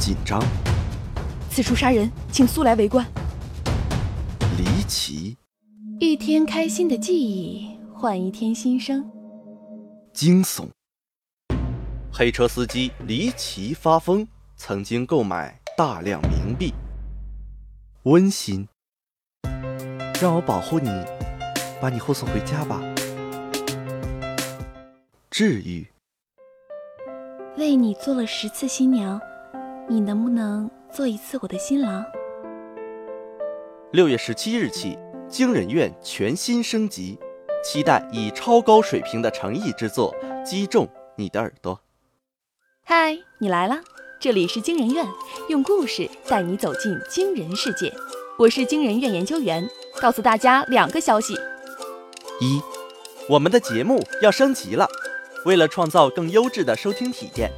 紧张。此处杀人，请速来围观。离奇。一天开心的记忆，换一天新生。惊悚。黑车司机离奇发疯，曾经购买大量冥币。温馨。让我保护你，把你护送回家吧。治愈。为你做了十次新娘，你能不能做一次我的新郎？六月十七日起，惊人院全新升级，期待以超高水平的诚意之作击中你的耳朵。嗨，你来了，这里是惊人院，用故事带你走进惊人世界。我是惊人院研究员，告诉大家两个消息：一，我们的节目要升级了。为了创造更优质的收听体验，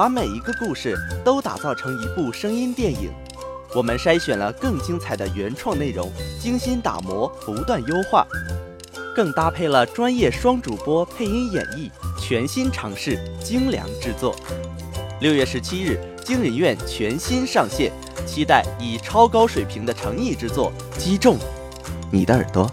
把每一个故事都打造成一部声音电影，我们筛选了更精彩的原创内容，精心打磨，不断优化，更搭配了专业双主播配音演绎，全新尝试精良制作。六月十七日，惊人院全新上线，期待以超高水平的诚意之作击中你的耳朵。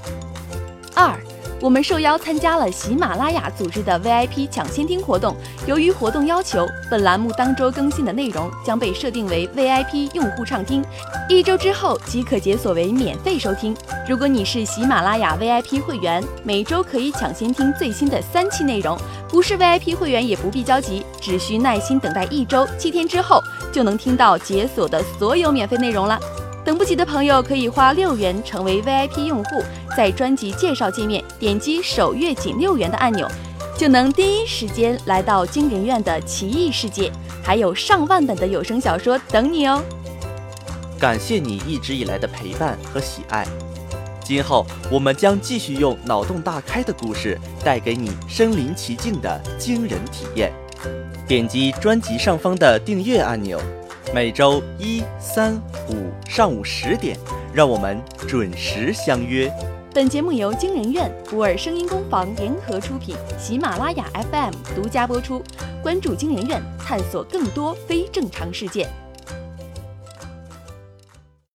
二。我们受邀参加了喜马拉雅组织的 VIP 抢先听活动。由于活动要求，本栏目当周更新的内容将被设定为 VIP 用户畅听，一周之后即可解锁为免费收听。如果你是喜马拉雅 VIP 会员，每周可以抢先听最新的三期内容；不是 VIP 会员也不必着急，只需耐心等待一周七天之后，就能听到解锁的所有免费内容了。等不及的朋友可以花六元成为 VIP 用户，在专辑介绍界面点击首月仅六元的按钮，就能第一时间来到惊人院的奇异世界，还有上万本的有声小说等你哦！感谢你一直以来的陪伴和喜爱，今后我们将继续用脑洞大开的故事带给你身临其境的惊人体验。点击专辑上方的订阅按钮。每周一、三、五上午十点，让我们准时相约。本节目由惊人院、普洱声音工坊联合出品，喜马拉雅 FM 独家播出。关注惊人院，探索更多非正常事件。